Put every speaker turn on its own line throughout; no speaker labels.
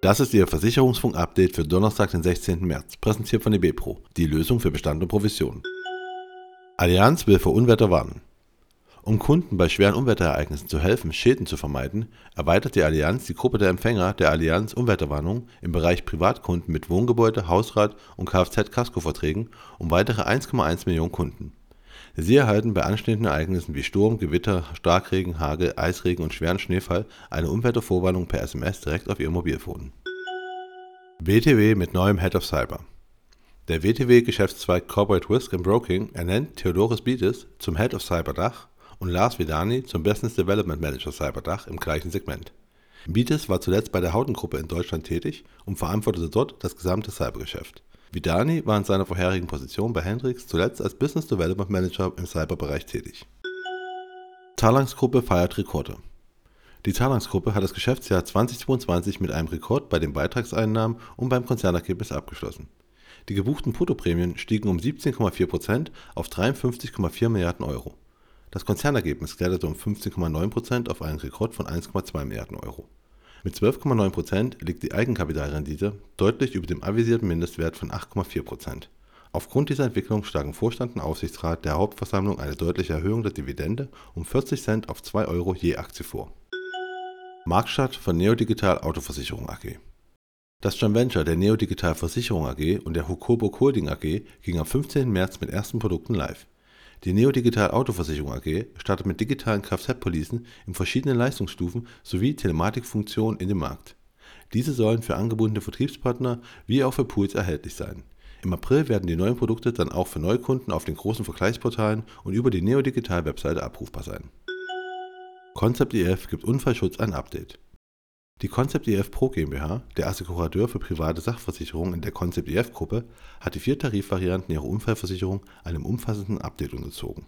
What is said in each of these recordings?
Das ist Ihr Versicherungsfunk-Update für Donnerstag, den 16. März, präsentiert von eBepro, die Lösung für Bestand und Provision. Allianz will vor Unwetter warnen. Um Kunden bei schweren Unwetterereignissen zu helfen, Schäden zu vermeiden, erweitert die Allianz die Gruppe der Empfänger der Allianz Unwetterwarnung im Bereich Privatkunden mit Wohngebäude, Hausrat und Kfz-Kaskoverträgen um weitere 1,1 Millionen Kunden. Sie erhalten bei anstehenden Ereignissen wie Sturm, Gewitter, Starkregen, Hagel, Eisregen und schweren Schneefall eine Unwettervorwarnung per SMS direkt auf Ihr Mobilfon. WTW mit neuem Head of Cyber. Der WTW-Geschäftszweig Corporate Risk and Broking ernennt Theodoris Bietes zum Head of Cyber Dach und Lars Vidani zum Business Development Manager Cyber Dach im gleichen Segment. Bietes war zuletzt bei der Hautengruppe in Deutschland tätig und verantwortete dort das gesamte Cybergeschäft. Vidani war in seiner vorherigen Position bei Hendrix zuletzt als Business Development Manager im Cyberbereich tätig. Talangs-Gruppe feiert Rekorde. Die Talangs-Gruppe hat das Geschäftsjahr 2022 mit einem Rekord bei den Beitragseinnahmen und beim Konzernergebnis abgeschlossen. Die gebuchten Bruttoprämien stiegen um 17,4% auf 53,4 Milliarden Euro. Das Konzernergebnis kletterte um 15,9% auf einen Rekord von 1,2 Milliarden Euro. Mit 12,9% liegt die Eigenkapitalrendite deutlich über dem avisierten Mindestwert von 8,4%. Aufgrund dieser Entwicklung schlagen Vorstand und Aufsichtsrat der Hauptversammlung eine deutliche Erhöhung der Dividende um 40 Cent auf 2 Euro je Aktie vor. Marktstart von Neodigital Autoversicherung AG Das Joint Venture der Neodigital Versicherung AG und der Hukobo Holding AG ging am 15. März mit ersten Produkten live. Die Neodigital Autoversicherung AG startet mit digitalen Kfz-Policen in verschiedenen Leistungsstufen sowie Telematikfunktionen in den Markt. Diese sollen für angebundene Vertriebspartner wie auch für Pools erhältlich sein. Im April werden die neuen Produkte dann auch für Neukunden auf den großen Vergleichsportalen und über die Neodigital-Webseite abrufbar sein. Concept EF gibt Unfallschutz ein Update. Die Concept EF Pro GmbH, der Assekurateur für private Sachversicherungen in der Concept EF Gruppe, hat die vier Tarifvarianten ihrer Unfallversicherung einem umfassenden Update unterzogen.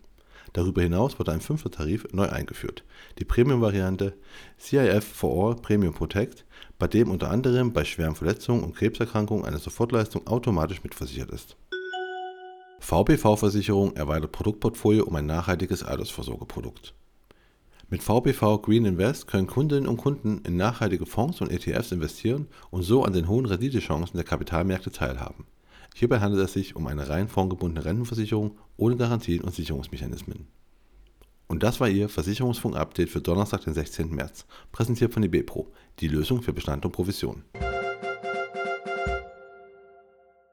Darüber hinaus wurde ein fünfter Tarif neu eingeführt, die Premium-Variante CIF for All Premium Protect, bei dem unter anderem bei schweren Verletzungen und Krebserkrankungen eine Sofortleistung automatisch mitversichert ist. VPV-Versicherung erweitert Produktportfolio um ein nachhaltiges Altersvorsorgeprodukt. Mit VPV Green Invest können Kundinnen und Kunden in nachhaltige Fonds und ETFs investieren und so an den hohen Renditechancen der Kapitalmärkte teilhaben. Hierbei handelt es sich um eine rein fondgebundene Rentenversicherung ohne Garantien und Sicherungsmechanismen. Und das war Ihr Versicherungsfunk-Update für Donnerstag, den 16. März, präsentiert von eBepro, die Lösung für Bestand und Provision.